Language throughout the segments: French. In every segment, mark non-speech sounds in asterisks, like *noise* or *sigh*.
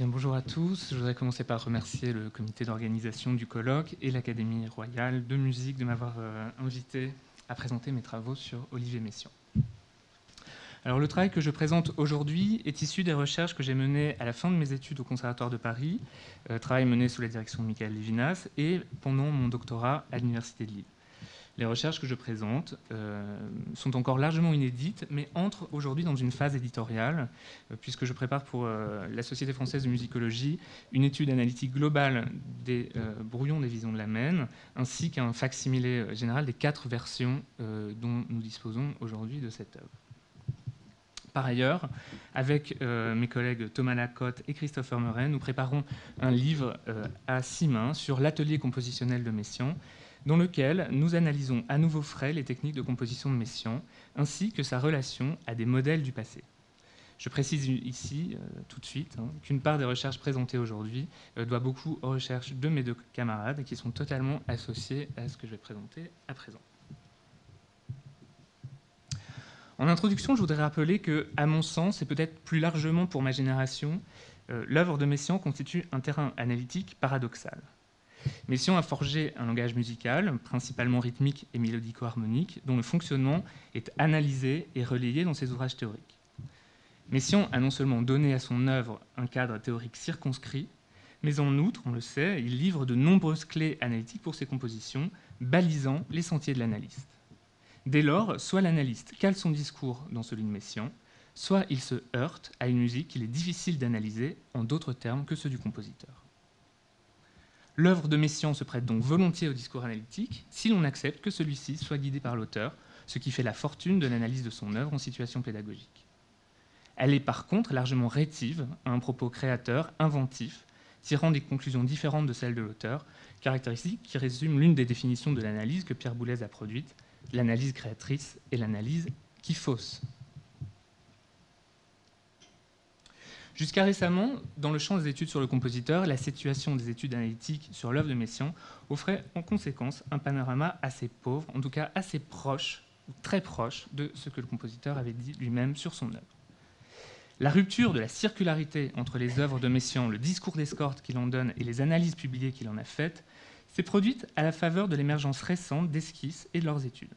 bien, bonjour à tous. Je voudrais commencer par remercier le comité d'organisation du colloque et l'Académie royale de musique de m'avoir euh, invité à présenter mes travaux sur Olivier Messiaen. Alors, le travail que je présente aujourd'hui est issu des recherches que j'ai menées à la fin de mes études au Conservatoire de Paris, euh, travail mené sous la direction de Michael Lévinas, et pendant mon doctorat à l'Université de Lille. Les recherches que je présente euh, sont encore largement inédites, mais entrent aujourd'hui dans une phase éditoriale, euh, puisque je prépare pour euh, la Société française de musicologie une étude analytique globale des brouillons des visions de la Maine, ainsi qu'un facsimilé général des quatre versions dont nous disposons aujourd'hui de cette œuvre. Par ailleurs, avec mes collègues Thomas Lacotte et Christopher Murray, nous préparons un livre à six mains sur l'atelier compositionnel de Messiaen, dans lequel nous analysons à nouveau frais les techniques de composition de Messiaen, ainsi que sa relation à des modèles du passé. Je précise ici, euh, tout de suite, hein, qu'une part des recherches présentées aujourd'hui euh, doit beaucoup aux recherches de mes deux camarades, qui sont totalement associées à ce que je vais présenter à présent. En introduction, je voudrais rappeler que, à mon sens, et peut-être plus largement pour ma génération, euh, l'œuvre de Messiaen constitue un terrain analytique paradoxal. Messiaen a forgé un langage musical, principalement rythmique et mélodico-harmonique, dont le fonctionnement est analysé et relayé dans ses ouvrages théoriques. Messiaen a non seulement donné à son œuvre un cadre théorique circonscrit, mais en outre, on le sait, il livre de nombreuses clés analytiques pour ses compositions, balisant les sentiers de l'analyste. Dès lors, soit l'analyste cale son discours dans celui de Messiaen, soit il se heurte à une musique qu'il est difficile d'analyser en d'autres termes que ceux du compositeur. L'œuvre de Messiaen se prête donc volontiers au discours analytique si l'on accepte que celui-ci soit guidé par l'auteur, ce qui fait la fortune de l'analyse de son œuvre en situation pédagogique. Elle est par contre largement rétive à un propos créateur, inventif, tirant des conclusions différentes de celles de l'auteur, caractéristique qui résume l'une des définitions de l'analyse que Pierre Boulez a produite, l'analyse créatrice et l'analyse qui fausse. Jusqu'à récemment, dans le champ des études sur le compositeur, la situation des études analytiques sur l'œuvre de Messiaen offrait en conséquence un panorama assez pauvre, en tout cas assez proche, ou très proche, de ce que le compositeur avait dit lui-même sur son œuvre. La rupture de la circularité entre les œuvres de Messiaen, le discours d'escorte qu'il en donne et les analyses publiées qu'il en a faites, s'est produite à la faveur de l'émergence récente d'esquisses et de leurs études.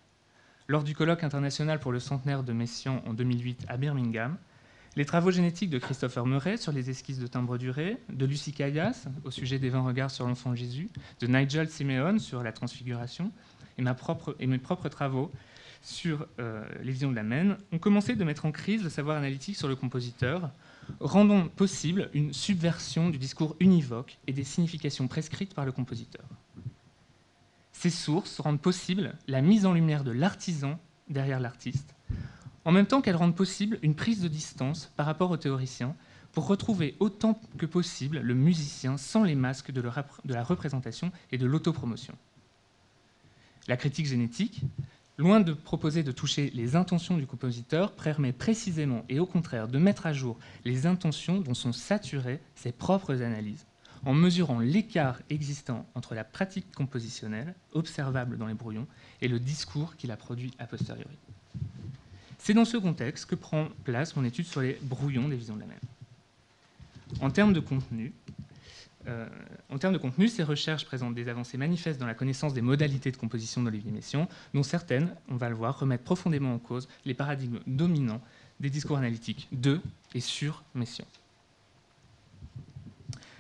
Lors du colloque international pour le centenaire de Messiaen en 2008 à Birmingham, les travaux génétiques de Christopher Murray sur les esquisses de timbre duré, de Lucie Caillasse au sujet des 20 regards sur l'enfant Jésus, de Nigel Simeon sur la transfiguration, et, mes propres travaux sur euh, les visions de la Maine ont commencé de mettre en crise le savoir analytique sur le compositeur, rendant possible une subversion du discours univoque et des significations prescrites par le compositeur. Ces sources rendent possible la mise en lumière de l'artisan derrière l'artiste, en même temps qu'elles rendent possible une prise de distance par rapport aux théoriciens pour retrouver autant que possible le musicien sans les masques de, la représentation et de l'autopromotion. La critique génétique, loin de proposer de toucher les intentions du compositeur, permet précisément et au contraire de mettre à jour les intentions dont sont saturées ses propres analyses, en mesurant l'écart existant entre la pratique compositionnelle, observable dans les brouillons, et le discours qu'il a produit a posteriori. C'est dans ce contexte que prend place mon étude sur les brouillons des visions de la même. En termes de contenu, euh, ces recherches présentent des avancées manifestes dans la connaissance des modalités de composition d'Olivier Messiaen, dont certaines, on va le voir, remettent profondément en cause les paradigmes dominants des discours analytiques de et sur Messiaen.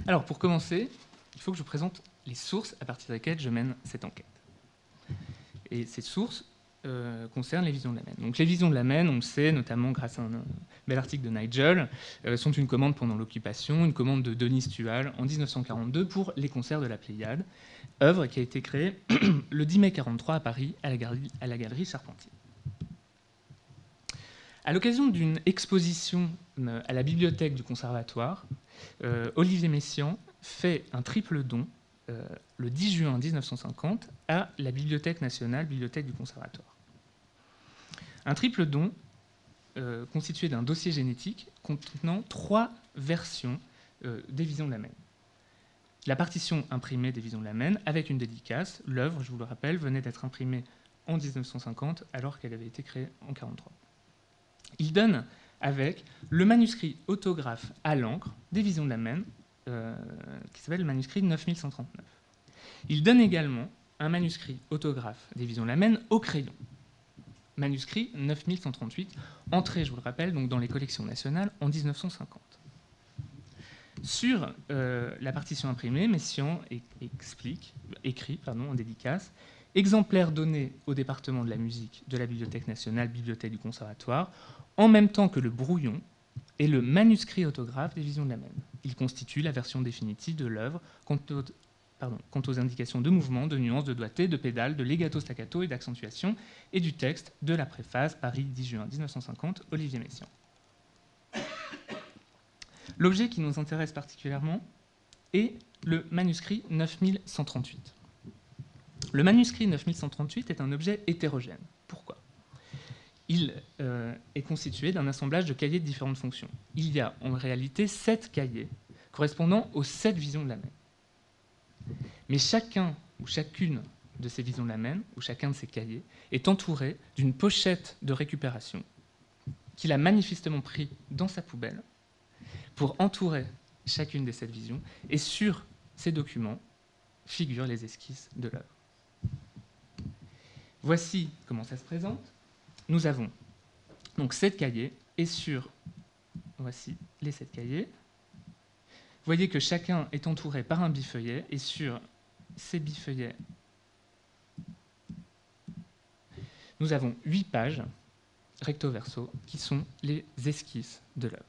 Alors, pour commencer, il faut que je présente les sources à partir desquelles je mène cette enquête. Et ces sources euh, concerne les visions de la Maine. Les visions de la Maine, on le sait, notamment grâce à un, bel article de Nigel, euh, sont une commande pendant l'occupation, une commande de Denis Stual en 1942 pour les concerts de la Pléiade, œuvre qui a été créée *clears throat* le 10 mai 1943 à Paris à la galerie, à Charpentier. À l'occasion d'une exposition euh, à la bibliothèque du Conservatoire, Olivier Messiaen fait un triple don le 10 juin 1950 à la Bibliothèque nationale, bibliothèque du Conservatoire. Un triple don euh, constitué d'un dossier génétique contenant trois versions euh, des visions de la Maine. La partition imprimée des visions de la Maine avec une dédicace. L'œuvre, je vous le rappelle, venait d'être imprimée en 1950 alors qu'elle avait été créée en 1943. Il donne avec le manuscrit autographe à l'encre des Visions de la Maine, euh, qui s'appelle le manuscrit 9139. Il donne également un manuscrit autographe des Visions de la Maine au crayon. Manuscrit 9138, entré, je vous le rappelle, donc dans les collections nationales en 1950. Sur euh, la partition imprimée, Messiaen explique, écrit pardon, en dédicace exemplaire donné au département de la musique de la Bibliothèque nationale, Bibliothèque du Conservatoire, en même temps que le brouillon et le manuscrit autographe des Visions de la Maine. Il constitue la version définitive de l'œuvre quant, aux indications de mouvement, de nuances, de doigté, de pédale, de legato staccato et d'accentuation, et du texte de la préface, Paris 10 juin 1950, Olivier Messiaen. L'objet qui nous intéresse particulièrement est le manuscrit 9138. Le manuscrit 9138 est un objet hétérogène. Pourquoi? Il euh, est constitué d'un assemblage de cahiers de différentes fonctions. Il y a en réalité sept cahiers correspondant aux sept visions de la main. Mais chacun ou chacune de ces visions de la ou chacun de ces cahiers, est entouré d'une pochette de récupération qu'il a manifestement pris dans sa poubelle pour entourer chacune des sept visions. Et sur ces documents figurent les esquisses de l'œuvre. Voici comment ça se présente. Nous avons donc sept cahiers et sur voici les sept cahiers. Vous voyez que chacun est entouré par un bifeuillet et sur ces bifeuillets, nous avons huit pages recto verso qui sont les esquisses de l'œuvre.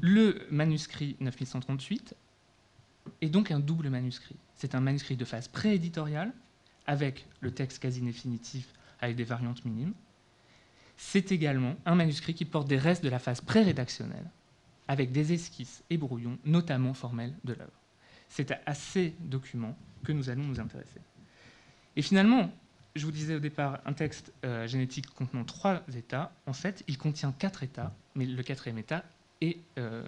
Le manuscrit 9138 est donc un double manuscrit. C'est un manuscrit de phase prééditoriale, avec le texte quasi définitif, avec des variantes minimes. C'est également un manuscrit qui porte des restes de la phase pré-rédactionnelle, avec des esquisses et brouillons, notamment formels, de l'œuvre. C'est à ces documents que nous allons nous intéresser. Et finalement, je vous disais au départ, un texte euh, génétique contenant trois états, en fait, il contient quatre états, mais le quatrième état et euh,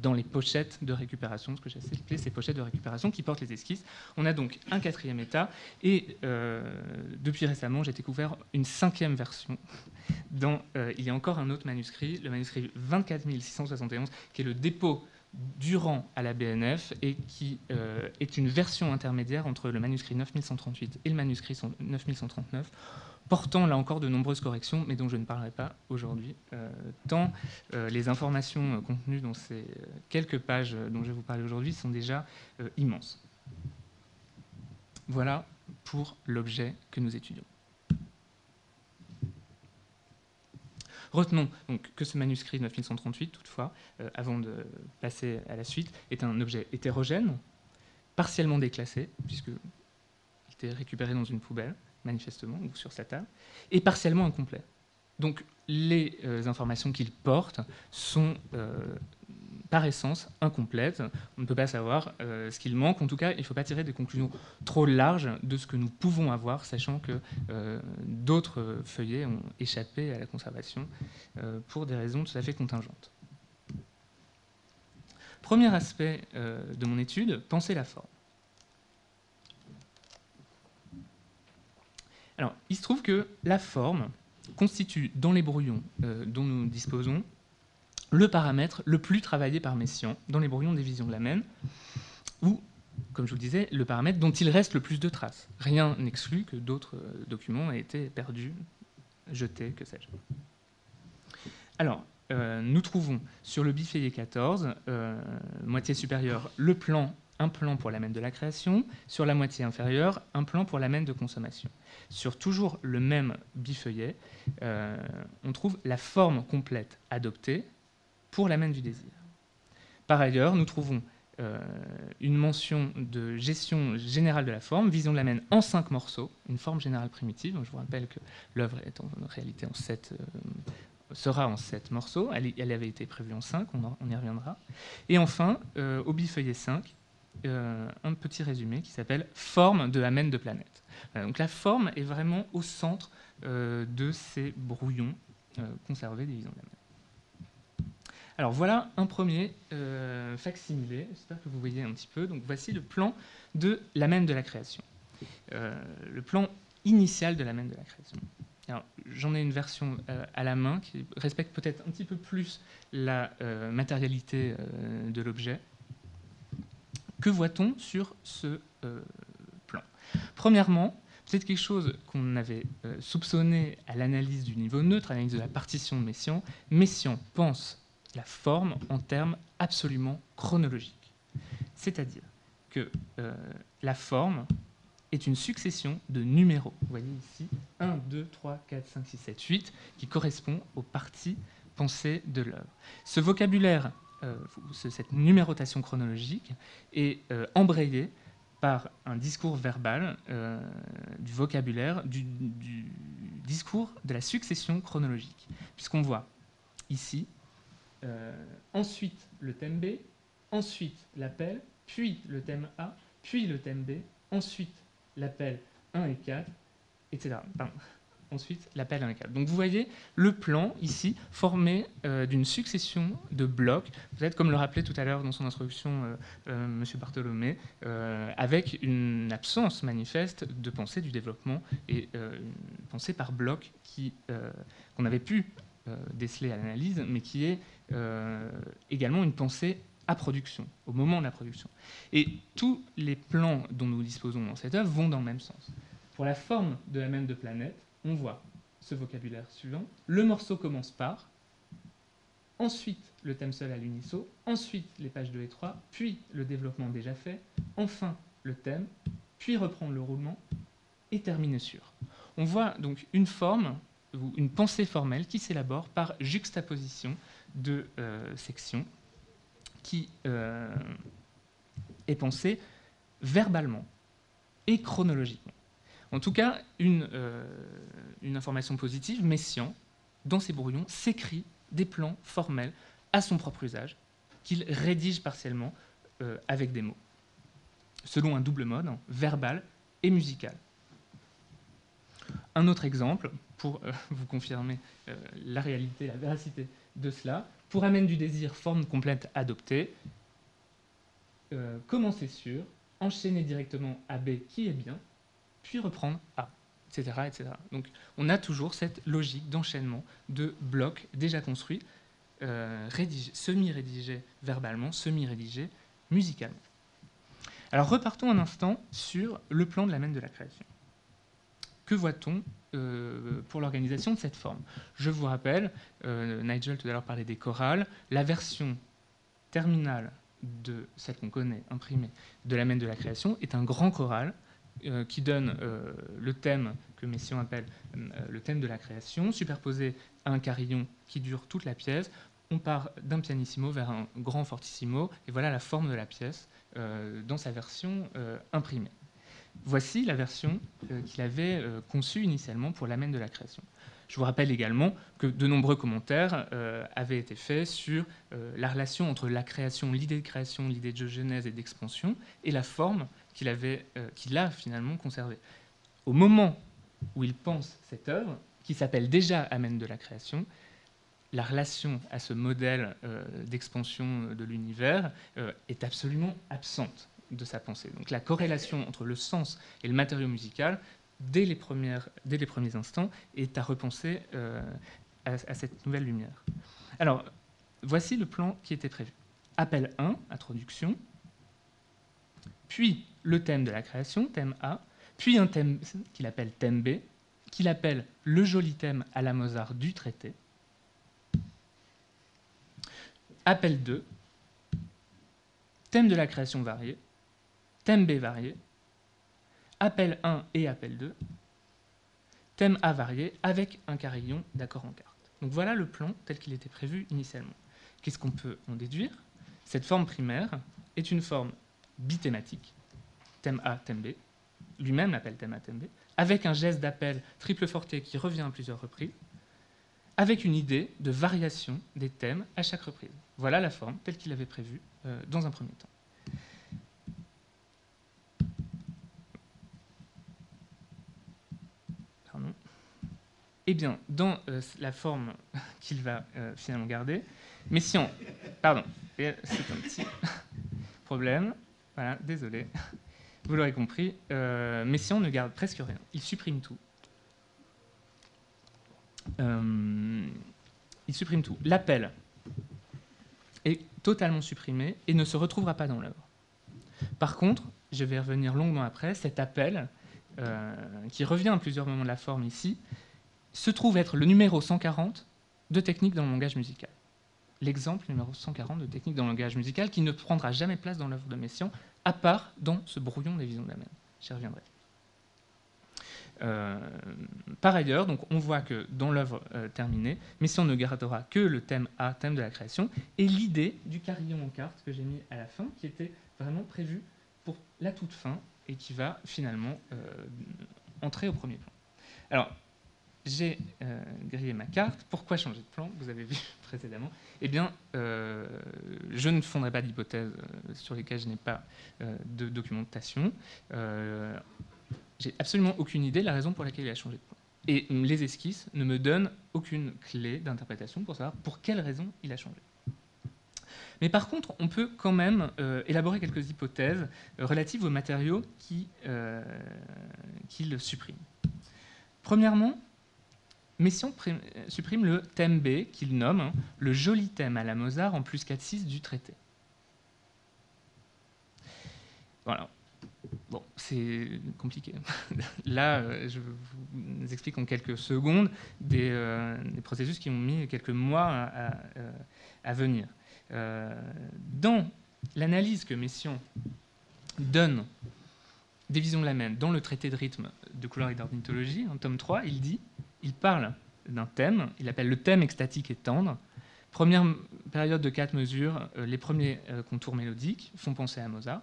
dans les pochettes de récupération, ce que j'ai appelé ces pochettes de récupération qui portent les esquisses. On a donc un quatrième état, et euh, depuis récemment, j'ai découvert une cinquième version. *laughs* Euh, il y a encore un autre manuscrit, le manuscrit 24671, qui est le dépôt durant à la BNF et qui est une version intermédiaire entre le manuscrit 9138 et le manuscrit 9139 portant là encore de nombreuses corrections, mais dont je ne parlerai pas aujourd'hui, euh, tant euh, les informations euh, contenues dans ces quelques pages dont je vais vous parler aujourd'hui sont déjà immenses. Voilà pour l'objet que nous étudions. Retenons donc que ce manuscrit 9138, toutefois, avant de passer à la suite, est un objet hétérogène, partiellement déclassé, puisqu'il était récupéré dans une poubelle, manifestement, ou sur sa table, et partiellement incomplet. Donc les euh, informations qu'il porte sont euh, par essence incomplètes. On ne peut pas savoir euh, ce qu'il manque. En tout cas, il ne faut pas tirer des conclusions trop larges de ce que nous pouvons avoir, sachant que d'autres feuillets ont échappé à la conservation pour des raisons tout à fait contingentes. Premier aspect de mon étude, penser la forme. Alors, il se trouve que la forme constitue dans les brouillons euh, dont nous disposons le paramètre le plus travaillé par Messiaen dans les brouillons des visions de la Maine, ou, comme je vous disais, le paramètre dont il reste le plus de traces. Rien n'exclut que d'autres euh, documents aient été perdus, jetés, que sais-je. Alors, euh, nous trouvons sur le bifeillé 14, moitié supérieure, le plan un plan pour l'amène de la création, sur la moitié inférieure, un plan pour l'amène de consommation. Sur toujours le même bifeuillet, euh, on trouve la forme complète adoptée pour l'amène du désir. Par ailleurs, nous trouvons euh, une mention de gestion générale de la forme, vision de l'amène en cinq morceaux, une forme générale primitive. je vous rappelle que l'œuvre est en réalité en sept, euh, sera en sept morceaux. Elle, avait été prévue en cinq, on, y reviendra. Et enfin, au bifeuillet 5, euh, un petit résumé qui s'appelle Forme de Amen de planète. donc la forme est vraiment au centre euh, de ces brouillons euh, conservés des visions de Alors voilà un premier facsimilé, j'espère que vous voyez un petit peu. Donc voici le plan de l'amen de la création, le plan initial de l'amen de la création. J'en ai une version à la main qui respecte peut-être un petit peu plus la matérialité de l'objet. Que voit-on sur ce plan? Premièrement, c'est quelque chose qu'on avait soupçonné à l'analyse du niveau neutre, à l'analyse de la partition de Messiaen. Messiaen pense la forme en termes absolument chronologiques. C'est-à-dire que euh, la forme est une succession de numéros. Vous voyez ici 1, 2, 3, 4, 5, 6, 7, 8, qui correspond aux parties pensées de l'œuvre. Ce vocabulaire, euh, cette numérotation chronologique, est euh, embrayé par un discours verbal du vocabulaire, du, discours de la succession chronologique. Puisqu'on voit ici euh, ensuite le thème B, ensuite l'appel, puis le thème A, puis le thème B, ensuite l'appel 1 et 4, etc. ensuite l'appel 1 et 4. Donc vous voyez le plan ici formé euh, d'une succession de blocs, peut-être comme le rappelait tout à l'heure dans son introduction euh, M. Bartholomé, avec une absence manifeste de pensée du développement et une pensée par bloc qu'on avait pu déceler à l'analyse, mais qui est euh, également une pensée à production, au moment de la production. Et tous les plans dont nous disposons dans cette œuvre vont dans le même sens. Pour la forme de la même de planète, on voit ce vocabulaire suivant. Le morceau commence par, ensuite le thème seul à l'uniso, ensuite les pages 2 et 3, puis le développement déjà fait, enfin le thème, puis reprendre le roulement et terminer sur. On voit donc une forme ou une pensée formelle qui s'élabore par juxtaposition de euh, section qui euh, est pensée verbalement et chronologiquement. En tout cas, une, euh, information positive, Messian, dans ses brouillons, s'écrit des plans formels à son propre usage, qu'il rédige partiellement avec des mots, selon un double mode, hein, verbal et musical. Un autre exemple, pour *laughs* vous confirmer la réalité, la véracité de cela, pour amène du désir, forme complète adoptée, euh, commencer sur, enchaîner directement à B qui est bien, puis reprendre A, etc., etc. Donc on a toujours cette logique d'enchaînement de blocs déjà construits, euh, semi-rédigés verbalement, semi-rédigés musicalement. Alors repartons un instant sur le plan de la main de la création. Que voit-on euh, pour l'organisation de cette forme? Je vous rappelle, euh, Nigel tout à l'heure parlait des chorales, la version terminale de celle qu'on connaît, imprimée, de la main de la création, est un grand choral euh, qui donne le thème que Messiaen appelle le thème de la création, superposé à un carillon qui dure toute la pièce. On part d'un pianissimo vers un grand fortissimo, et voilà la forme de la pièce dans sa version imprimée. Voici la version euh, qu'il avait euh, conçue initialement pour l'amène de la création. Je vous rappelle également que de nombreux commentaires euh, avaient été faits sur la relation entre la création, l'idée de création, l'idée de genèse et d'expansion, et la forme qu'il a finalement conservée. Au moment où il pense cette œuvre, qui s'appelle déjà Amène de la création, la relation à ce modèle d'expansion de l'univers est absolument absente de sa pensée. Donc la corrélation entre le sens et le matériau musical, dès les, premiers instants, est à repenser euh, à, cette nouvelle lumière. Alors, voici le plan qui était prévu. Appel 1, introduction, puis le thème de la création, thème A, puis un thème qu'il appelle thème B, qu'il appelle le joli thème à la Mozart du traité. Appel 2, thème de la création variée, thème B varié, appel 1 et appel 2, thème A varié avec un carillon d'accord en carte. Donc voilà le plan tel qu'il était prévu initialement. Qu'est-ce qu'on peut en déduire? Cette forme primaire est une forme bithématique, thème A, thème B, lui-même l'appelle thème A, thème B, avec un geste d'appel triple forté qui revient à plusieurs reprises, avec une idée de variation des thèmes à chaque reprise. Voilà la forme telle qu'il avait prévue euh, dans un premier temps. Eh bien, dans euh, la forme *laughs* qu'il va euh, finalement garder, Messiaen, pardon, c'est un petit *laughs* problème, voilà, désolé, *laughs* vous l'aurez compris, euh, Messiaen ne garde presque rien, il supprime tout. il supprime tout. L'appel est totalement supprimé et ne se retrouvera pas dans l'œuvre. Par contre, je vais revenir longuement après, cet appel, qui revient à plusieurs moments de la forme ici, se trouve être le numéro 140 de technique dans le langage musical. L'exemple numéro 140 de technique dans le langage musical qui ne prendra jamais place dans l'œuvre de Messiaen, à part dans ce brouillon des visions même. J'y reviendrai. Euh, par ailleurs, donc, on voit que dans l'œuvre euh, terminée, Messiaen ne gardera que le thème A, thème de la création, et l'idée du carillon en carte que j'ai mis à la fin, qui était vraiment prévu pour la toute fin et qui va finalement euh, entrer au premier plan. Alors, j'ai euh, grillé ma carte. Pourquoi changer de plan? Vous avez vu *laughs* précédemment. Eh bien, euh, je ne fonderai pas d'hypothèses euh, sur lesquelles je n'ai pas de documentation. j'ai absolument aucune idée de la raison pour laquelle il a changé de plan. Et les esquisses ne me donnent aucune clé d'interprétation pour savoir pour quelle raison il a changé. Mais par contre, on peut quand même élaborer quelques hypothèses relatives aux matériaux qu'il qui supprime. Premièrement, Messiaen supprime le thème B qu'il nomme le joli thème à la Mozart en plus 4-6 du traité. Voilà. Bon, c'est compliqué. *laughs* Là, euh, je vous explique en quelques secondes des, euh, processus qui ont mis quelques mois à, euh, venir. dans l'analyse que Messiaen donne des visions de la même dans le traité de rythme de couleur et d'ornithologie, en tome 3, il dit il parle d'un thème, il appelle le thème extatique et tendre. Première période de quatre mesures, euh, les premiers euh, contours mélodiques font penser à Mozart.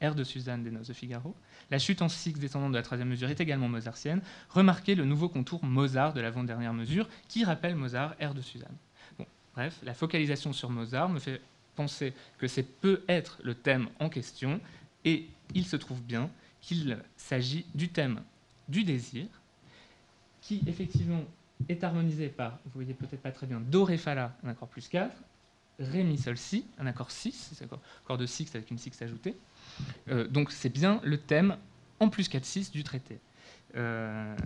Air de Suzanne des Noces de Figaro. La chute en six descendante de la troisième mesure est également mozartienne. Remarquez le nouveau contour Mozart de l'avant-dernière mesure qui rappelle Mozart, Air de Suzanne. bref, la focalisation sur Mozart me fait penser que c'est peut être le thème en question et il se trouve bien qu'il s'agit du thème du désir qui effectivement est harmonisé par, vous voyez peut-être pas très bien, Do, Ré, Fa, La, un accord plus 4, Ré, Mi, Sol, Si, un accord 6, c'est un accord de 6 avec une 6 ajoutée. Euh, donc c'est bien le thème en plus 4, 6 du traité. Euh,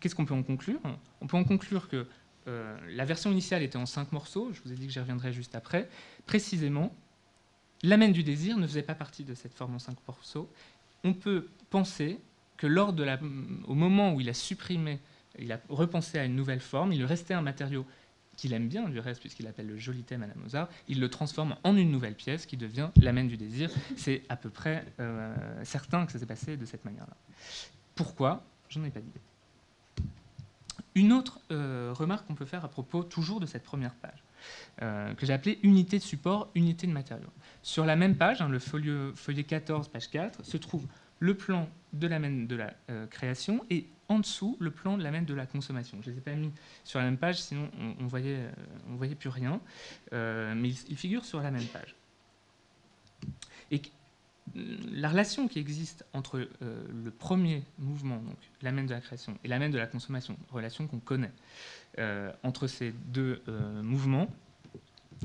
qu'est-ce qu'on peut en conclure? On peut en conclure que euh, la version initiale était en 5 morceaux, je vous ai dit que j'y reviendrai juste après. Précisément, l'amène du désir ne faisait pas partie de cette forme en 5 morceaux. On peut penser que lors de la, au moment où il a supprimé, il a repensé à une nouvelle forme, il lui restait un matériau qu'il aime bien du reste, puisqu'il appelle le joli thème à la Mozart, il le transforme en une nouvelle pièce qui devient l'amène du désir. C'est à peu près euh, certain que ça s'est passé de cette manière-là. Pourquoi? J'en ai pas d'idée. Une autre euh, remarque qu'on peut faire à propos toujours de cette première page, euh, que j'ai appelée unité de support, unité de matériau. Sur la même page, hein, le feuillet 14, page 4, se trouve le plan de la de la euh, création et en dessous le plan de la de la consommation. Je ne les ai pas mis sur la même page, sinon on ne voyait, euh, on voyait plus rien, euh, mais ils, figurent sur la même page. Et la relation qui existe entre le premier mouvement, donc l'amène de la création, et l'amène de la consommation, relation qu'on connaît, entre ces deux mouvements,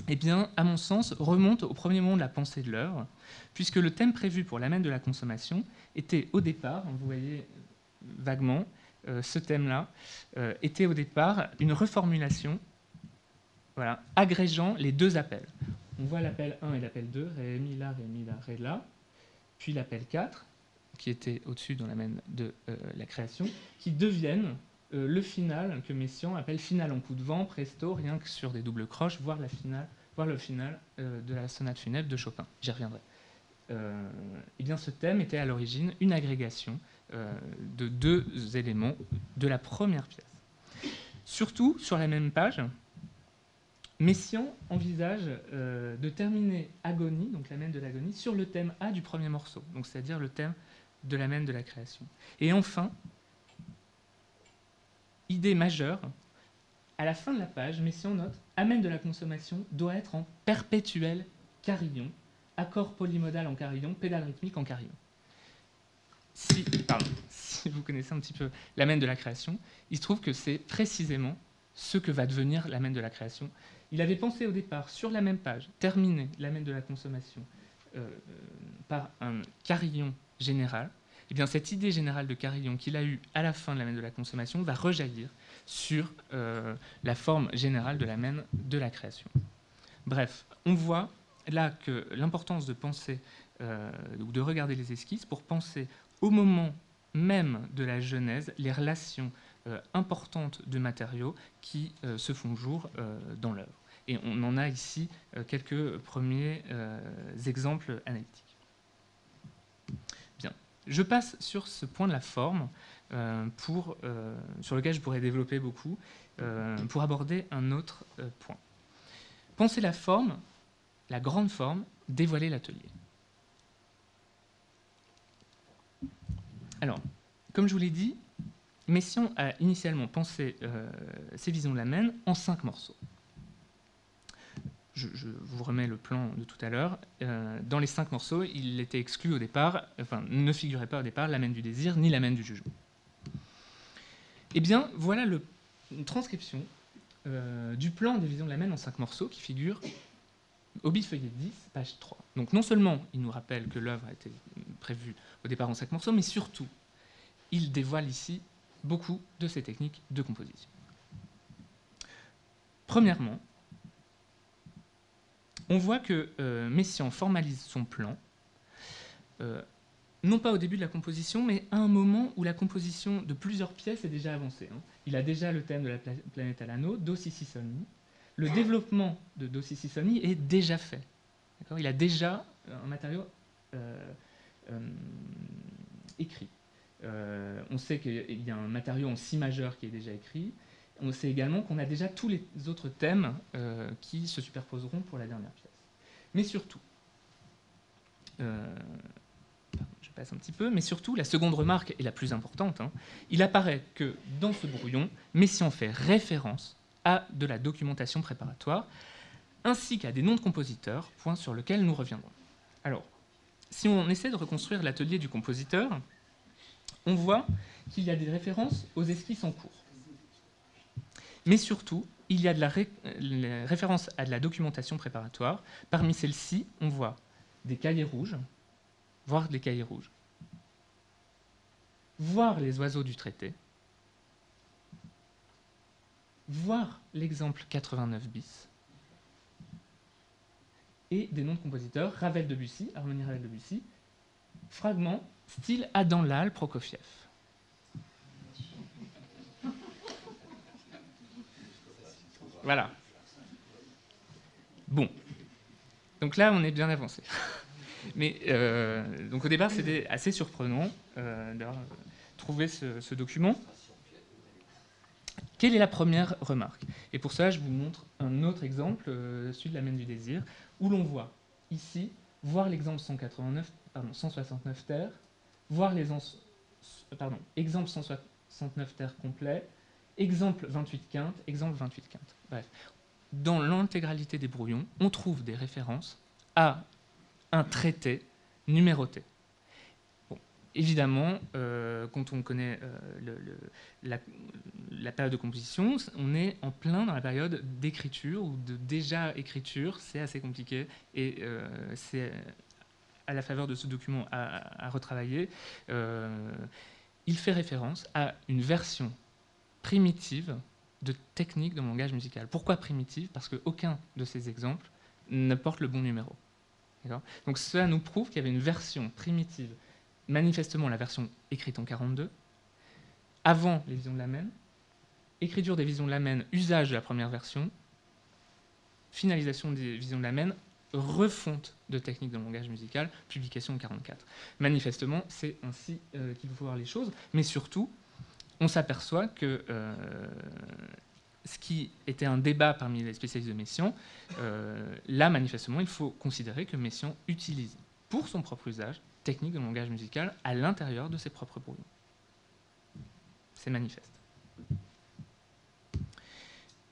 eh bien, à mon sens, remonte au premier moment de la pensée de l'œuvre, puisque le thème prévu pour l'amène de la consommation était au départ, vous voyez vaguement, euh, ce thème-là, euh, était au départ une reformulation voilà, agrégeant les deux appels. On voit l'appel 1 et l'appel 2, Ré, Mi, La, Ré, Mi, La, Ré, puis l'appel 4, qui était au-dessus dans l'amène de euh, la création, qui deviennent le final que Messiaen appelle final en coup de vent, presto, rien que sur des doubles croches, voire, la finale, voire le final de la sonate funèbre de Chopin. J'y reviendrai. Euh, eh bien, ce thème était à l'origine une agrégation euh, de deux éléments de la première pièce. Surtout, sur la même page, Messiaen envisage euh, de terminer Agonie, donc la de l'agonie, sur le thème A du premier morceau, c'est-à-dire le thème de la de la création. Et enfin, idée majeure, à la fin de la page, Messiaen note Amène de la consommation doit être en perpétuel carillon accord polymodal en carillon, pédale rythmique en carillon. Si, *laughs* si vous connaissez un petit peu l'amène de la création, il se trouve que c'est précisément ce que va devenir l'amène de la création. Il avait pensé au départ, sur la même page, terminer l'amène de la consommation euh, par un carillon général. Eh bien, cette idée générale de carillon qu'il a eue à la fin de l'amène de la consommation va rejaillir sur la forme générale de la mène de la création. Bref, on voit là que l'importance de penser ou de regarder les esquisses pour penser au moment même de la genèse les relations importantes de matériaux qui se font jour dans l'œuvre. Et on en a ici euh, quelques premiers euh, exemples analytiques. Je passe sur ce point de la forme, euh, pour, sur lequel je pourrais développer beaucoup, pour aborder un autre point. Penser la forme, la grande forme, dévoiler l'atelier. Alors, comme je vous l'ai dit, Messiaen a initialement pensé ses visions de la mène en cinq morceaux je, vous remets le plan de tout à l'heure, euh, dans les cinq morceaux, il était exclu au départ, enfin, ne figurait pas au départ l'amène du désir ni l'amène du jugement. Eh bien, voilà le, une transcription euh, du plan de vision de l'amène en cinq morceaux qui figure au bifeuillet 10, page 3. Donc non seulement il nous rappelle que l'œuvre a été prévue au départ en cinq morceaux, mais surtout, il dévoile ici beaucoup de ses techniques de composition. Premièrement, on voit que euh, Messiaen formalise son plan, euh, non pas au début de la composition, mais à un moment où la composition de plusieurs pièces est déjà avancée. Hein. Il a déjà le thème de la planète à l'anneau, Do Le développement de Do est déjà fait. Il a déjà un matériau euh, écrit. on sait qu'il y a un matériau en si majeur qui est déjà écrit on sait également qu'on a déjà tous les autres thèmes euh, qui se superposeront pour la dernière pièce. Mais surtout, euh, je passe un petit peu, mais surtout, la seconde remarque est la plus importante. Hein. il apparaît que dans ce brouillon, Messiaen fait référence à de la documentation préparatoire, ainsi qu'à des noms de compositeurs, point sur lequel nous reviendrons. Alors, si on essaie de reconstruire l'atelier du compositeur, on voit qu'il y a des références aux esquisses en cours. Mais surtout, il y a de la, référence à de la documentation préparatoire. Parmi celles-ci, on voit des cahiers rouges, voire des cahiers rouges, voir les oiseaux du traité, voir l'exemple 89 bis, et des noms de compositeurs, Ravel Debussy, Harmonie Ravel Debussy, fragment style Adam Lal Prokofiev. Voilà. Bon. Donc là, on est bien avancé. *laughs* Mais euh, donc au départ, c'était assez surprenant euh, de trouver ce, document. Quelle est la première remarque? Et pour ça, je vous montre un autre exemple, euh, celui de la main du désir, où l'on voit ici, voir l'exemple 189, pardon, 169 terres, voir les pardon, exemple 169 terres complet, exemple 28 quintes, exemple 28 quintes. Bref, dans l'intégralité des brouillons, on trouve des références à un traité numéroté. évidemment, euh, quand on connaît euh, la, période de composition, on est en plein dans la période d'écriture ou de déjà écriture. C'est assez compliqué et euh, c'est à la faveur de ce document à retravailler. il fait référence à une version primitive de technique de langage musical. Pourquoi primitive? Parce qu'aucun de ces exemples ne porte le bon numéro. Donc cela nous prouve qu'il y avait une version primitive, manifestement la version écrite en 42, avant les visions de la écriture des visions de la usage de la première version, finalisation des visions de la refonte de techniques de langage musical, publication en 44. Manifestement, c'est ainsi euh, qu'il faut voir les choses, mais surtout, on s'aperçoit que euh, ce qui était un débat parmi les spécialistes de Messiaen, euh, là, manifestement, il faut considérer que Messiaen utilise pour son propre usage technique de langage musical à l'intérieur de ses propres brouillons. C'est manifeste.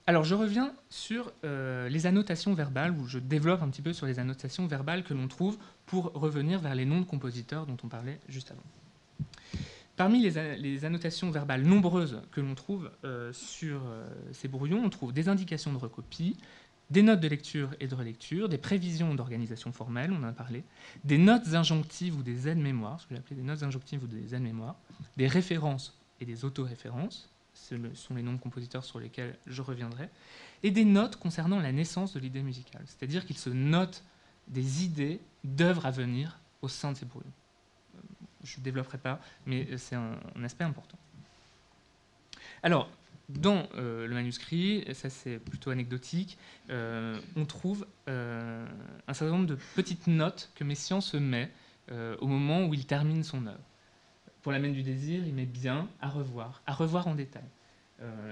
Alors je reviens sur euh, les annotations verbales, ou je développe un petit peu sur les annotations verbales que l'on trouve pour revenir vers les noms de compositeurs dont on parlait juste avant. Parmi les, annotations verbales nombreuses que l'on trouve euh, sur euh, ces brouillons, on trouve des indications de recopie, des notes de lecture et de relecture, des prévisions d'organisation formelle, on en a parlé, des notes injonctives ou des aides-mémoires, ce que j'appelais des notes injonctives ou des aides-mémoires, des références et des autoréférences, ce sont les noms de compositeurs sur lesquels je reviendrai, et des notes concernant la naissance de l'idée musicale. C'est-à-dire qu'il se note des idées d'œuvres à venir au sein de ces brouillons. Euh, je ne développerai pas, mais c'est un, aspect important. Alors, dans euh, le manuscrit, ça c'est plutôt anecdotique, euh, on trouve un certain nombre de petites notes que Messiaen se met au moment où il termine son œuvre. Pour l'amène du désir, il met bien à revoir, à revoir en détail.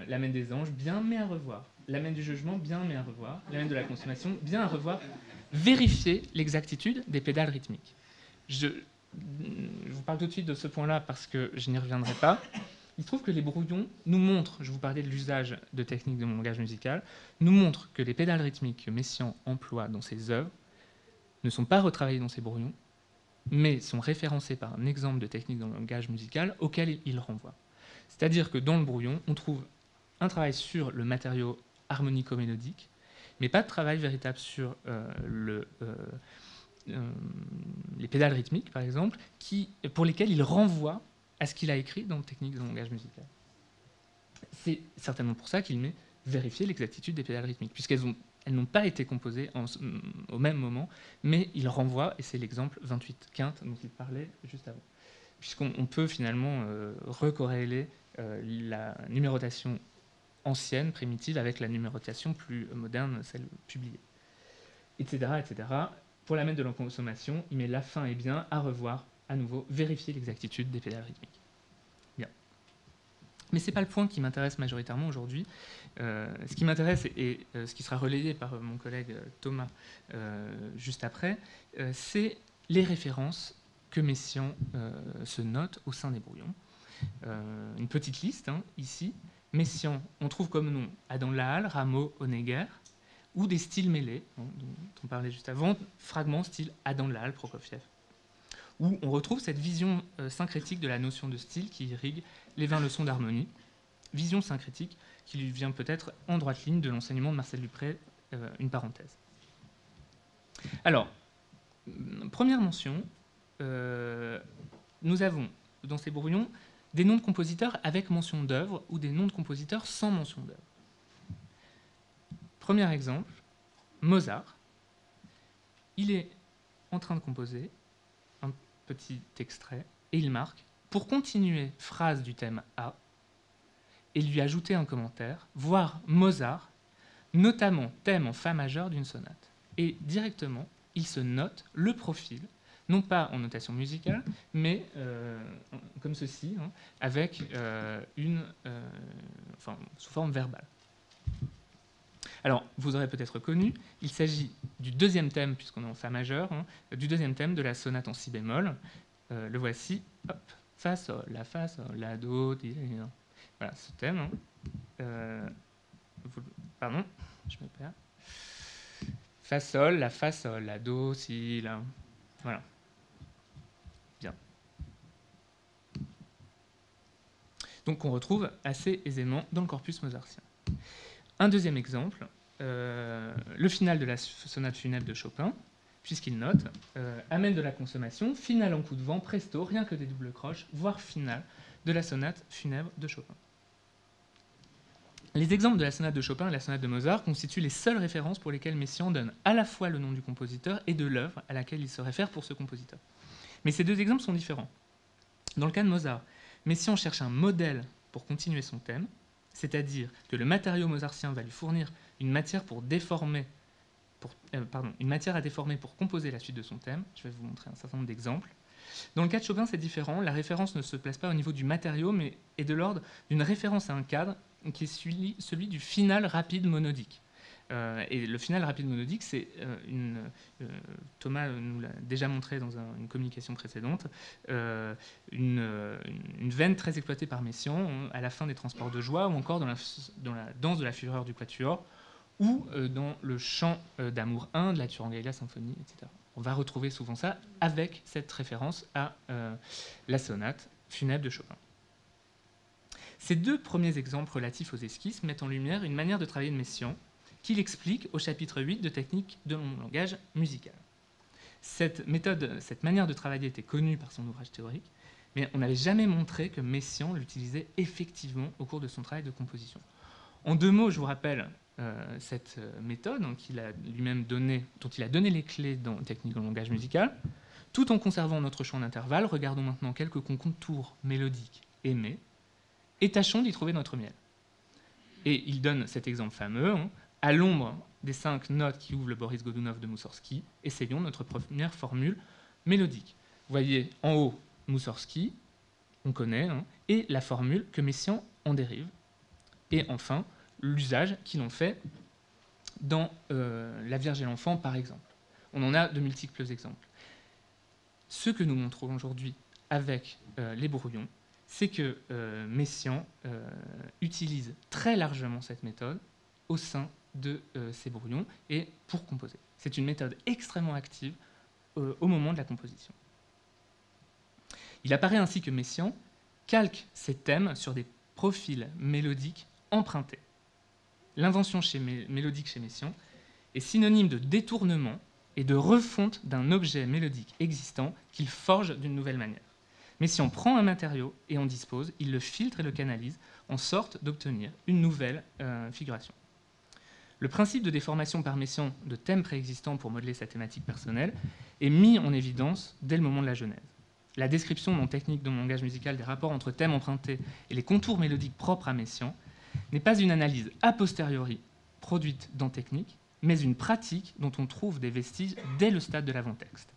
l'amène des anges, bien mais à revoir. L'amène du jugement, bien mais à revoir. L'amène de la consommation, bien à revoir. Vérifier l'exactitude des pédales rythmiques. Je, vous parle tout de suite de ce point-là parce que je n'y reviendrai pas. Il se trouve que les brouillons nous montrent, je vous parlais de l'usage de techniques de mon langage musical, nous montrent que les pédales rythmiques que Messiaen emploie dans ses œuvres ne sont pas retravaillées dans ses brouillons, mais sont référencées par un exemple de technique dans le langage musical auquel il renvoie. C'est-à-dire que dans le brouillon, on trouve un travail sur le matériau harmonico-mélodique, mais pas de travail véritable sur euh, le, euh, les pédales rythmiques, par exemple, qui, pour lesquelles il renvoie à ce qu'il a écrit dans Technique de langage musical. C'est certainement pour ça qu'il met vérifier l'exactitude des pédales rythmiques, puisqu'elles elles n'ont pas été composées au même moment, mais il renvoie, et c'est l'exemple 28 quinte dont il parlait juste avant, puisqu'on peut finalement euh, recorréler euh, la numérotation ancienne, primitive, avec la numérotation plus moderne, celle publiée, etc. etc. Pour la mettre de la consommation, il met la fin et bien à revoir, à nouveau, vérifier l'exactitude des pédales rythmiques. Bien. Mais ce n'est pas le point qui m'intéresse majoritairement aujourd'hui. Euh, ce qui m'intéresse, et, euh, ce qui sera relayé par euh, mon collègue Thomas juste après, c'est les références que Messiaen se note au sein des brouillons. une petite liste, hein, ici. Messiaen, on trouve comme nom Adam Laal, Rameau, Honegger, ou des styles mêlés, hein, dont on parlait juste avant, fragments style Adam Lal, Prokofiev, où on retrouve cette vision euh, syncrétique de la notion de style qui irrigue les 20 leçons d'harmonie, vision syncrétique qui lui vient peut-être en droite ligne de l'enseignement de Marcel Dupré, euh, une parenthèse. Alors, première mention, euh, nous avons dans ces brouillons des noms de compositeurs avec mention d'œuvre ou des noms de compositeurs sans mention d'œuvre. Premier exemple, Mozart. Il est en train de composer un petit extrait et il marque pour continuer phrase du thème A et lui ajouter un commentaire, voir Mozart, notamment thème en Fa majeur d'une sonate. Et directement, il se note le profil, non pas en notation musicale, mais euh, comme ceci, hein, avec euh, une, euh, sous forme verbale. Alors, vous aurez peut-être reconnu, il s'agit du deuxième thème, puisqu'on est en Fa majeur, hein, du deuxième thème de la sonate en Si bémol. Euh, le voici, hop, Fa, Sol, La, Fa, Sol, La, Do, Di, Voilà, ce thème. Hein. Euh, pardon, je me perds. Fa, Sol, La, Fa, Sol, La, Do, Si, La. Voilà. Bien. Donc, on retrouve assez aisément dans le corpus mozartien. Un deuxième exemple, euh, le final de la sonate funèbre de Chopin, puisqu'il note euh, amène de la consommation, finale en coup de vent, presto, rien que des doubles croches, voire finale de la sonate funèbre de Chopin. Les exemples de la sonate de Chopin et la sonate de Mozart constituent les seules références pour lesquelles Messiaen donne à la fois le nom du compositeur et de l'œuvre à laquelle il se réfère pour ce compositeur. Mais ces deux exemples sont différents. Dans le cas de Mozart, Messiaen cherche un modèle pour continuer son thème, c'est-à-dire que le matériau mozartien va lui fournir une matière pour déformer, euh, une matière à déformer pour composer la suite de son thème. Je vais vous montrer un certain nombre d'exemples. Dans le cas de Chopin, c'est différent. La référence ne se place pas au niveau du matériau, mais est de l'ordre d'une référence à un cadre qui est celui du final rapide monodique. Euh, et le final rapide monodique, c'est euh, une. Euh, Thomas nous l'a déjà montré dans une communication précédente, une, veine très exploitée par Messiaen à la fin des Transports de joie, ou encore dans la, dans la danse de la fureur du Quatuor, ou dans le chant d'amour 1 de la Turangaïla symphonie, etc. On va retrouver souvent ça avec cette référence à la sonate funèbre de Chopin. Ces deux premiers exemples relatifs aux esquisses mettent en lumière une manière de travailler de Messiaen qu'il explique au chapitre 8 de technique de langage musical. Cette méthode, cette manière de travailler était connue par son ouvrage théorique, mais on n'avait jamais montré que Messiaen l'utilisait effectivement au cours de son travail de composition. En deux mots, je vous rappelle euh, cette euh, méthode a lui-même dont il a donné les clés dans Technique en langage musical. Tout en conservant notre champ d'intervalle, regardons maintenant quelques contours mélodiques aimés et tâchons d'y trouver notre miel. Et il donne cet exemple fameux, hein, à l'ombre des cinq notes qui ouvrent le Boris Godunov de Moussorski, essayons notre première formule mélodique. Vous voyez en haut Moussorski, on connaît, hein, et la formule que Messiaen en dérive. Et enfin, l'usage qu'ils ont fait dans euh, La Vierge et l'Enfant, par exemple. On en a de multiples exemples. Ce que nous montrons aujourd'hui avec euh, les brouillons, c'est que euh, Messiaen utilise très largement cette méthode au sein de ces brouillons et pour composer. C'est une méthode extrêmement active au moment de la composition. Il apparaît ainsi que Messiaen calque ses thèmes sur des profils mélodiques empruntés. L'invention mélodique chez Messiaen est synonyme de détournement et de refonte d'un objet mélodique existant qu'il forge d'une nouvelle manière. Messiaen prend un matériau et en dispose, il le filtre et le canalise en sorte d'obtenir une nouvelle euh, figuration. Le principe de déformation par Messiaen de thèmes préexistants pour modeler sa thématique personnelle est mis en évidence dès le moment de la Genèse. La description non technique de mon langage musical des rapports entre thèmes empruntés et les contours mélodiques propres à Messiaen n'est pas une analyse a posteriori produite dans technique, mais une pratique dont on trouve des vestiges dès le stade de l'avant-texte.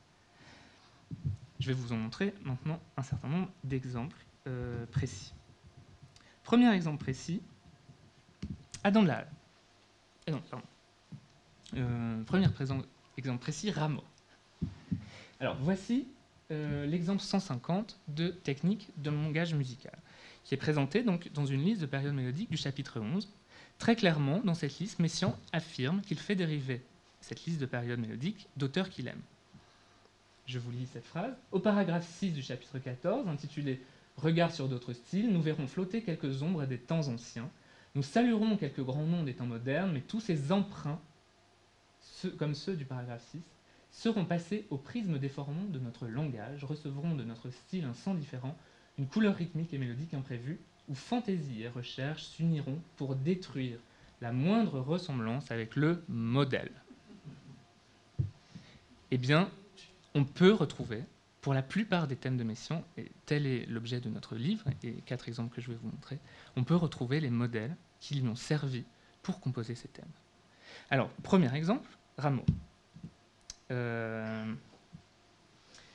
Je vais vous en montrer maintenant un certain nombre d'exemples euh, précis. Premier exemple précis, Adam de la Halle. Eh euh, premier exemple précis, Rameau. Voici euh, l'exemple 150 de technique de langage musical qui est présenté donc dans une liste de périodes mélodiques du chapitre 11. Très clairement, dans cette liste, Messiaen affirme qu'il fait dériver cette liste de périodes mélodiques d'auteurs qu'il aime. Je vous lis cette phrase. Au paragraphe 6 du chapitre 14, intitulé Regard sur d'autres styles, nous verrons flotter quelques ombres des temps anciens. Nous saluerons quelques grands noms des temps modernes, mais tous ces emprunts, comme ceux du paragraphe 6, seront passés au prisme déformant de notre langage, recevront de notre style un sens différent, une couleur rythmique et mélodique imprévue, où fantaisie et recherche s'uniront pour détruire la moindre ressemblance avec le modèle. Eh bien, on peut retrouver, pour la plupart des thèmes de Messiaen, et tel est l'objet de notre livre, et quatre exemples que je vais vous montrer, on peut retrouver les modèles qui lui ont servi pour composer ces thèmes. Alors, premier exemple, Rameau. Euh,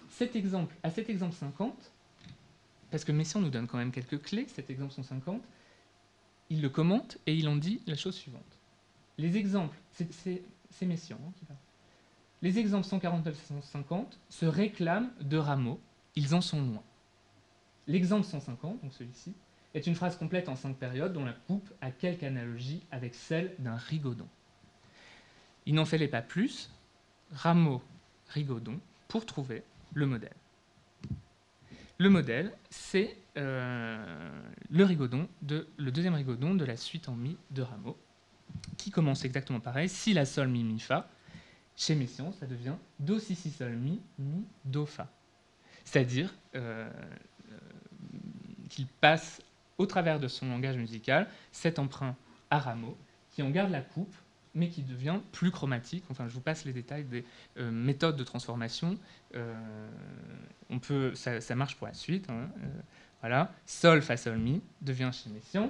cet exemple, à cet exemple 50, parce que Messiaen nous donne quand même quelques clés, cet exemple 150, il le commente et il en dit la chose suivante. Les exemples, c'est Messiaen hein, qui va. Les exemples 149 et 150 se réclament de Rameau, ils en sont loin. L'exemple 150, donc celui-ci, est une phrase complète en cinq périodes dont la coupe a quelque analogie avec celle d'un rigodon. Il n'en fallait pas plus, Rameau, rigodon, pour trouver le modèle. Le modèle, c'est euh, le rigodon, de, le deuxième rigodon de la suite en mi de Rameau, qui commence exactement pareil. Si la sol mi mi fa, chez Messiaen, ça devient do si si sol mi mi do fa. C'est-à-dire euh, euh, qu'il passe au travers de son langage musical cet emprunt à Rameau, qui en garde la coupe mais qui devient plus chromatique. Enfin, je vous passe les détails des euh, méthodes de transformation. On peut, ça, marche pour la suite. Hein. Voilà, Sol Fa Sol Mi devient chez Messiaen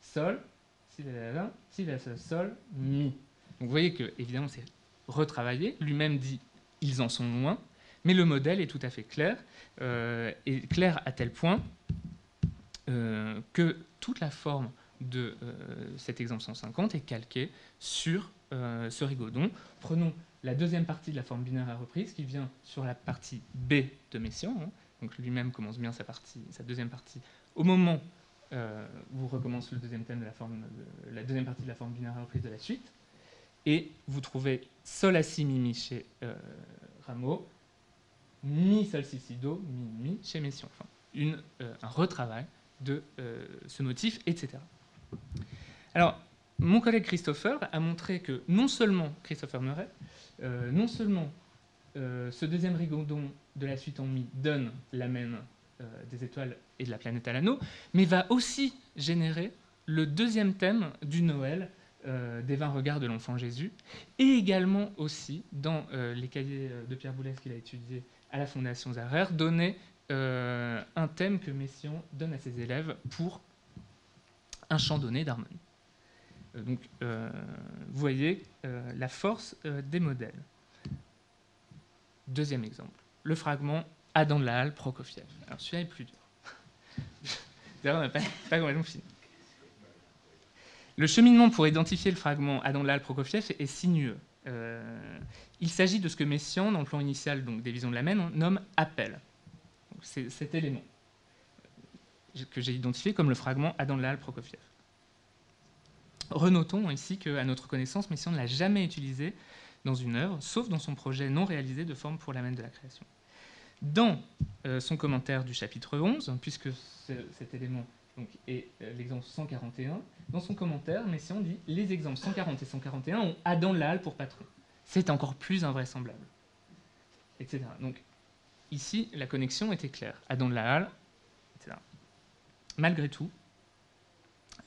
Sol, Si la la Si la Sol Sol Mi. Donc vous voyez que évidemment c'est retravaillé. Lui-même dit ils en sont loin, mais le modèle est tout à fait clair et clair à tel point que toute la forme de euh, cet exemple 150 est calqué sur euh, ce rigodon. Prenons la deuxième partie de la forme binaire à reprise qui vient sur la partie B de Messiaen. Hein. Donc lui-même commence bien sa, deuxième partie au moment euh, où recommence le deuxième thème de la, forme, la deuxième partie de la forme binaire à reprise de la suite. Et vous trouvez Sol, La, Si, Mi, Mi chez Rameau, Mi, Sol, Si, Si, Do, Mi, Mi chez Messiaen. Enfin, une, un retravail de ce motif, etc. Alors, mon collègue Christopher a montré que non seulement, Christopher Murray, euh, non seulement euh, ce deuxième rigodon de la suite en mi donne l'amen des étoiles et de la planète à l'anneau, mais va aussi générer le deuxième thème du Noël, des 20 regards de l'enfant Jésus, et également aussi, dans les cahiers de Pierre Boulez qu'il a étudié à la Fondation Zarer, donner un thème que Messiaen donne à ses élèves pour un chant donné d'harmonie. donc, vous voyez la force des modèles. Deuxième exemple, le fragment Adam de la Halle, Prokofiev. Alors celui-là est plus dur. *laughs* D'ailleurs, on n'a pas, complètement fini. Le cheminement pour identifier le fragment Adam de la Halle, Prokofiev est sinueux. Euh, il s'agit de ce que Messiaen, dans le plan initial donc, des visions de la main, nomme appel. C'est cet élément que j'ai identifié comme le fragment Adam de la Halle, Prokofiev. Renotons ici qu'à notre connaissance, Messiaen ne l'a jamais utilisé dans une œuvre, sauf dans son projet non réalisé de forme pour l'amène de la création. Dans euh, son commentaire du chapitre 11, puisque cet élément donc, est euh, l'exemple 141, dans son commentaire, Messiaen dit Les exemples 140 et 141 ont Adam Lal pour patron. C'est encore plus invraisemblable. Etc. Donc, ici, la connexion était claire. Adam Laal, etc. Malgré tout,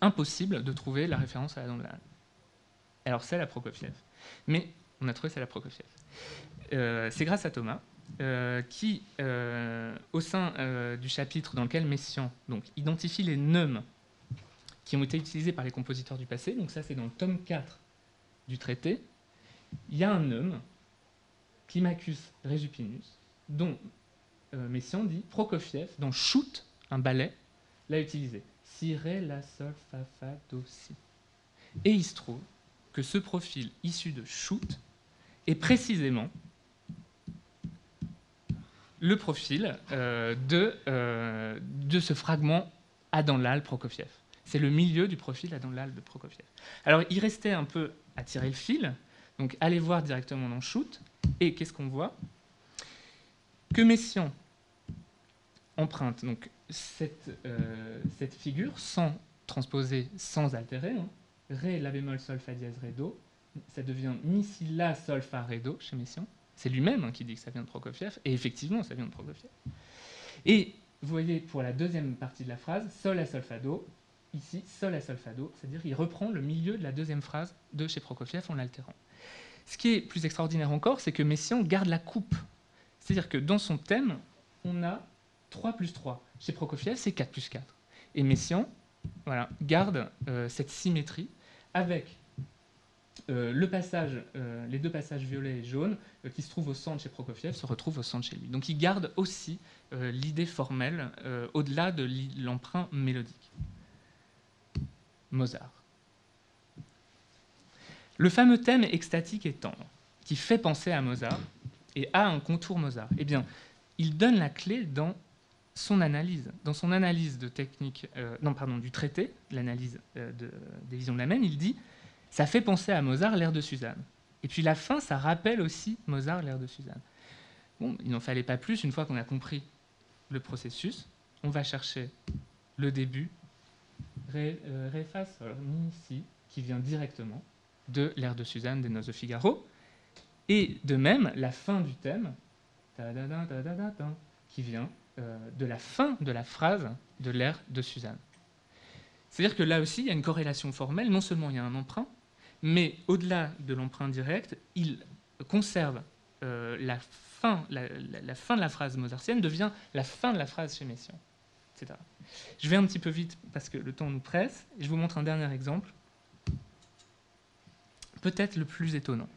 impossible de trouver la référence à Adam Laal. Alors, c'est la Prokofiev. Mais on a trouvé c'est la Prokofiev. Euh, c'est grâce à Thomas euh, qui, euh, au sein du chapitre dans lequel Messiaen donc, identifie les neumes qui ont été utilisés par les compositeurs du passé, donc ça c'est dans le tome 4 du traité, il y a un neume, Climacus Resupinus, dont Messiaen dit Prokofiev, dans Shoot, un ballet, l'a utilisé. Si, ré, la, sol, fa, fa, do, si. Et il se trouve que ce profil issu de Shoot et précisément le profil euh, de, euh, de ce fragment Adam Lal Prokofiev. C'est le milieu du profil Adam Lal de Prokofiev. Alors il restait un peu à tirer le fil, donc allez voir directement dans Shoot, et qu'est-ce qu'on voit? Que Messiaen emprunte donc cette, euh, cette figure sans transposer, sans altérer, hein. Ré, La bémol, Sol, Fa dièse, Ré, Do, ça devient mi, si, la, sol, fa, ré, do chez Messiaen. C'est lui-même hein, qui dit que ça vient de Prokofiev, et effectivement, ça vient de Prokofiev. Et vous voyez, pour la deuxième partie de la phrase, sol, la, sol, fa, do, ici, sol, la, sol, fa, do, c'est-à-dire qu'il reprend le milieu de la deuxième phrase de chez Prokofiev en l'altérant. Ce qui est plus extraordinaire encore, c'est que Messiaen garde la coupe. C'est-à-dire que dans son thème, on a 3 plus 3. Chez Prokofiev, c'est 4 plus 4. Et Messiaen voilà, garde euh, cette symétrie avec euh, le passage, euh, les deux passages violets et jaunes euh, qui se trouvent au centre chez Prokofiev se retrouvent au centre chez lui. Donc il garde aussi l'idée formelle au-delà de l'emprunt mélodique. Mozart. Le fameux thème extatique et tendre, qui fait penser à Mozart et a un contour Mozart, eh bien, il donne la clé dans son analyse. Dans son analyse de technique, non, pardon, du traité, l'analyse des visions de la même, il dit ça fait penser à Mozart, l'air de Suzanne. Et puis la fin, ça rappelle aussi Mozart, l'air de Suzanne. Bon, il n'en fallait pas plus, une fois qu'on a compris le processus, on va chercher le début, Ré, euh, qui vient directement de l'air de Suzanne des Noces de Figaro, et de même la fin du thème, qui vient euh, de la fin de la phrase de l'air de Suzanne. C'est-à-dire que là aussi, il y a une corrélation formelle, non seulement il y a un emprunt, mais au-delà de l'emprunt direct, il conserve euh, la, fin, la, fin de la phrase mozartienne devient la fin de la phrase chez Messiaen, etc. Je vais un petit peu vite parce que le temps nous presse, et je vous montre un dernier exemple, peut-être le plus étonnant.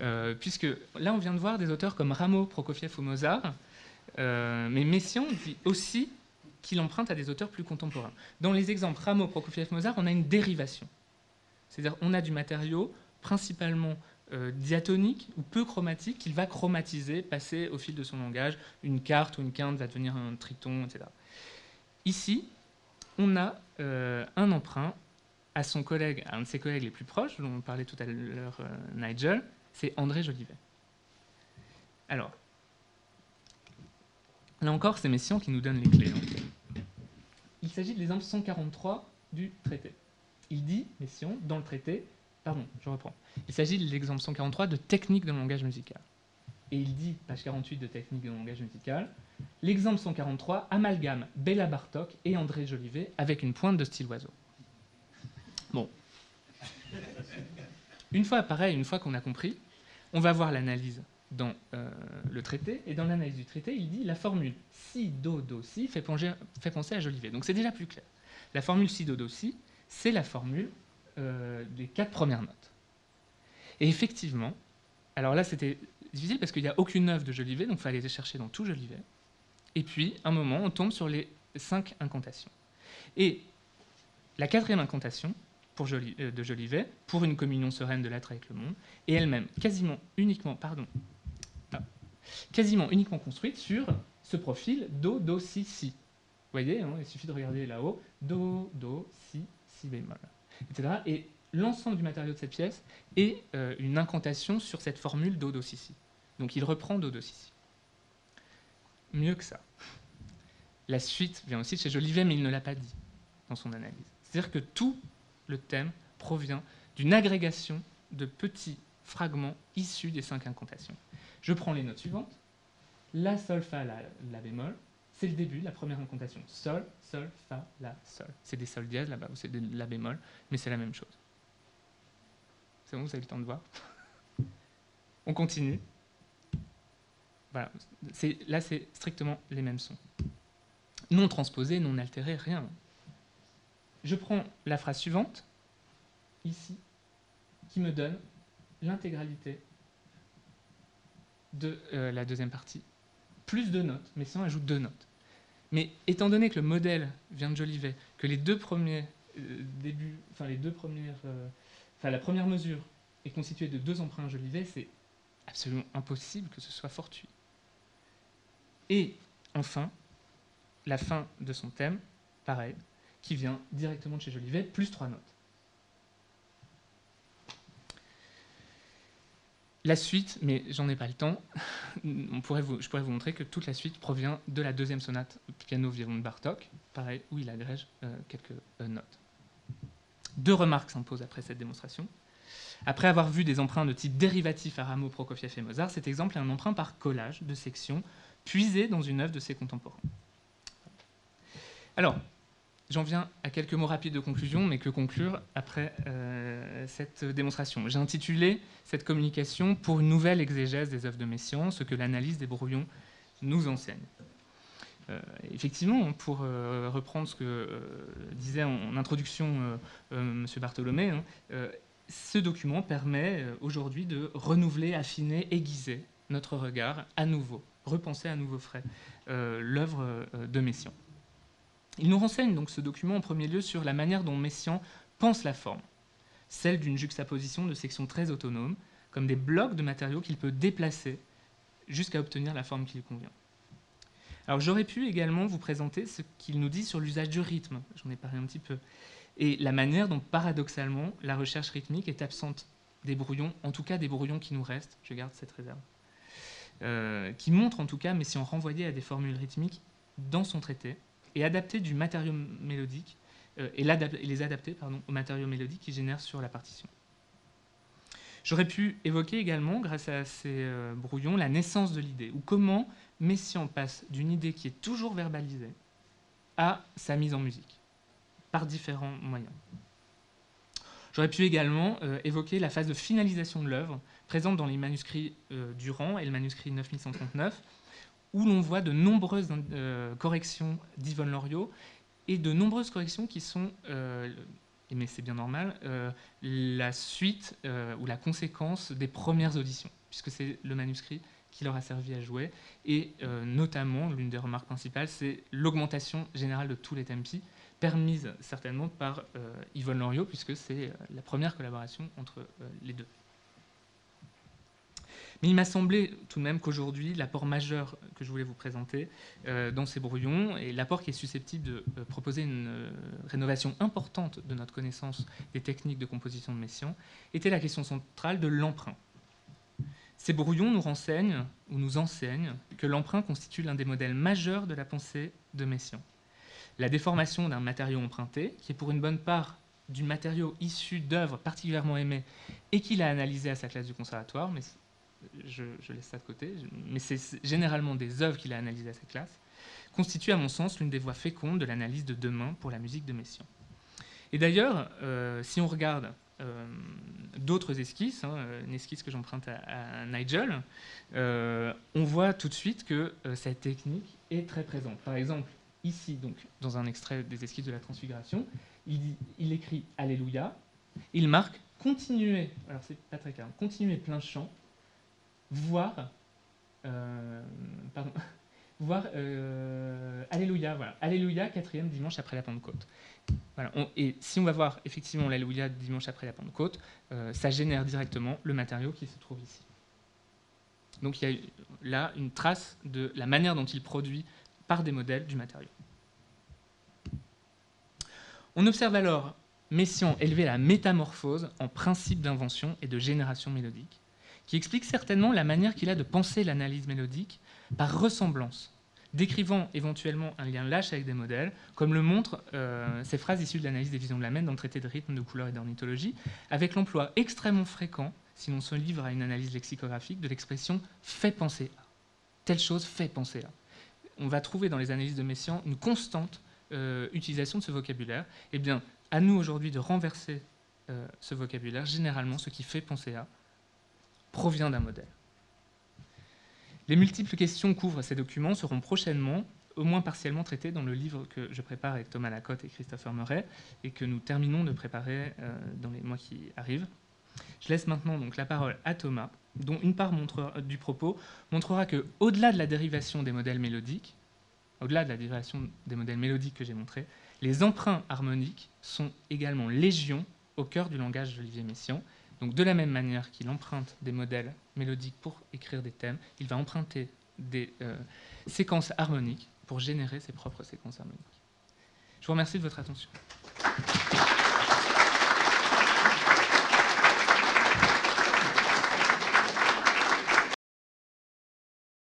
Euh, puisque là, on vient de voir des auteurs comme Rameau, Prokofiev ou Mozart, euh, mais Messiaen dit aussi qu'il emprunte à des auteurs plus contemporains. Dans les exemples Rameau, Prokofiev, Mozart, on a une dérivation. C'est-à-dire on a du matériau principalement euh, diatonique ou peu chromatique qu'il va chromatiser, passer au fil de son langage. Une carte ou une quinte va devenir un triton, etc. Ici, on a euh, un emprunt à son collègue, à un de ses collègues les plus proches, dont on parlait tout à l'heure euh, Nigel, c'est André Jolivet. Alors, là encore, c'est Messiaen qui nous donne les clés. Hein. Il s'agit de l'exemple 143 du traité il dit, Messiaen, dans le traité, pardon, je reprends, il s'agit de l'exemple 143 de technique de langage musical. Et il dit, page 48 de Technique de langage musical, l'exemple 143 amalgame Béla Bartok et André Jolivet avec une pointe de style oiseau. Bon. Une fois pareil, une fois qu'on a compris, on va voir l'analyse dans euh, le traité. Et dans l'analyse du traité, il dit la formule si, do, do, si fait penser à Jolivet. Donc c'est déjà plus clair. La formule si, do, do, si, c'est la formule euh, des quatre premières notes. Et effectivement, alors là c'était difficile parce qu'il n'y a aucune œuvre de Jolivet, donc il fallait les chercher dans tout Jolivet. Et puis, un moment, on tombe sur les cinq incantations. Et la quatrième incantation euh, de Jolivet, pour une communion sereine de l'être avec le monde, est elle-même quasiment uniquement, pardon, ah, quasiment uniquement construite sur ce profil Do, Do, Si, Si. Vous voyez, hein, il suffit de regarder là-haut, Do, Do, Si, Bémol, etc. Et l'ensemble du matériau de cette pièce est euh, une incantation sur cette formule Do, Do, Si. Donc il reprend Do, Do, Si. Mieux que ça. La suite vient aussi de chez Jolivet, mais il ne l'a pas dit dans son analyse. C'est-à-dire que tout le thème provient d'une agrégation de petits fragments issus des cinq incantations. Je prends les notes suivantes. La, sol, fa, la, la bémol. C'est le début, la première incantation. Sol, sol, fa, la, sol. C'est des sols dièses là-bas, ou c'est de la bémol, mais c'est la même chose. C'est bon, vous avez le temps de voir *laughs* On continue. Voilà. Là, c'est strictement les mêmes sons. Non transposés, non altérés, rien je prends la phrase suivante, ici, qui me donne l'intégralité de euh, la deuxième partie, plus deux notes, mais sans ajoute deux notes. Mais étant donné que le modèle vient de Jolivet, que les deux premiers euh, les deux premières, euh, la première mesure est constituée de deux emprunts Jolivet, c'est absolument impossible que ce soit fortuit. Et enfin, la fin de son thème, pareil, qui vient directement de chez Jolivet, plus trois notes. La suite, mais j'en ai pas le temps, je pourrais vous montrer que toute la suite provient de la deuxième sonate piano violon de Bartok, pareil, où il agrège euh, quelques euh, notes. Deux remarques s'imposent après cette démonstration. Après avoir vu des emprunts de type dérivatif à Rameau, Prokofiev et Mozart, cet exemple est un emprunt par collage de sections puisé dans une œuvre de ses contemporains. Alors, J'en viens à quelques mots rapides de conclusion, mais que conclure après euh, cette démonstration. J'ai intitulé cette communication pour une nouvelle exégèse des œuvres de Messiaen, ce que l'analyse des brouillons nous enseigne. Euh, effectivement, pour euh, reprendre ce que disait en, introduction M. Bartholomé, hein, ce document permet aujourd'hui de renouveler, affiner, aiguiser notre regard à nouveau, repenser à nouveau frais l'œuvre de Messiaen. Il nous renseigne donc ce document en premier lieu sur la manière dont Messiaen pense la forme, celle d'une juxtaposition de sections très autonomes, comme des blocs de matériaux qu'il peut déplacer jusqu'à obtenir la forme qui lui convient. Alors j'aurais pu également vous présenter ce qu'il nous dit sur l'usage du rythme, j'en ai parlé un petit peu, et la manière dont paradoxalement la recherche rythmique est absente des brouillons, en tout cas des brouillons qui nous restent, je garde cette réserve, euh, qui montre en tout cas, mais si à des formules rythmiques dans son traité, et adapter du matériau mélodique euh, et, les adapter pardon, au matériau mélodique qui génère sur la partition. J'aurais pu évoquer également, grâce à ces euh, brouillons, la naissance de l'idée, ou comment Messiaen passe d'une idée qui est toujours verbalisée à sa mise en musique, par différents moyens. J'aurais pu également euh, évoquer la phase de finalisation de l'œuvre, présente dans les manuscrits Durand et le manuscrit 9139, où l'on voit de nombreuses euh, corrections d'Yvonne Loriot et de nombreuses corrections qui sont, euh, mais c'est bien normal, euh, la suite ou la conséquence des premières auditions, puisque c'est le manuscrit qui leur a servi à jouer. Et notamment, l'une des remarques principales, c'est l'augmentation générale de tous les tempi, permise certainement par Yvonne Loriot, puisque c'est la première collaboration entre les deux. Mais il m'a semblé tout de même qu'aujourd'hui, l'apport majeur que je voulais vous présenter euh, dans ces brouillons, et l'apport qui est susceptible de euh, proposer une euh, rénovation importante de notre connaissance des techniques de composition de Messiaen, était la question centrale de l'emprunt. Ces brouillons nous renseignent, ou nous enseignent, que l'emprunt constitue l'un des modèles majeurs de la pensée de Messiaen. La déformation d'un matériau emprunté, qui est pour une bonne part du matériau issu d'œuvres particulièrement aimées et qu'il a analysé à sa classe du conservatoire, mais je, laisse ça de côté, mais c'est généralement des œuvres qu'il a analysées à sa classe, constitue à mon sens l'une des voies fécondes de l'analyse de demain pour la musique de Messiaen. Et d'ailleurs, euh, si on regarde euh, d'autres esquisses, hein, une esquisse que j'emprunte à, Nigel, euh, on voit tout de suite que cette technique est très présente. Par exemple, ici, donc, dans un extrait des esquisses de la Transfiguration, il, écrit Alléluia, il marque continuer, alors c'est pas très clair, continuer plein champ, voir, pardon, *laughs* voir euh, Alléluia, voilà. Alléluia, quatrième dimanche après la Pentecôte. Et si on va voir effectivement l'Alléluia dimanche après la Pentecôte, euh, ça génère directement le matériau qui se trouve ici. Donc il y a là une trace de la manière dont il produit par des modèles du matériau. On observe alors Messiaen élever la métamorphose en principe d'invention et de génération mélodique, qui explique certainement la manière qu'il a de penser l'analyse mélodique par ressemblance, décrivant éventuellement un lien lâche avec des modèles, comme le montrent euh, ces phrases issues de l'analyse des visions de la mène dans le traité de rythme, de couleur et d'ornithologie, avec l'emploi extrêmement fréquent, si l'on se livre à une analyse lexicographique, de l'expression fait penser à. Telle chose fait penser à. On va trouver dans les analyses de Messiaen une constante euh, utilisation de ce vocabulaire. Eh bien, à nous aujourd'hui de renverser euh, ce vocabulaire. Généralement, ce qui fait penser à provient d'un modèle. Les multiples questions couvrent ces documents seront prochainement, au moins partiellement traitées dans le livre que je prépare avec Thomas Lacotte et Christopher Murray et que nous terminons de préparer euh, dans les mois qui arrivent. Je laisse maintenant donc la parole à Thomas, dont une part du propos montrera que, au-delà de la dérivation des modèles mélodiques, au-delà de la dérivation des modèles mélodiques que j'ai montrés, les emprunts harmoniques sont également légion au cœur du langage d'Olivier Messiaen donc de la même manière qu'il emprunte des modèles mélodiques pour écrire des thèmes, il va emprunter des euh, séquences harmoniques pour générer ses propres séquences harmoniques. Je vous remercie de votre attention.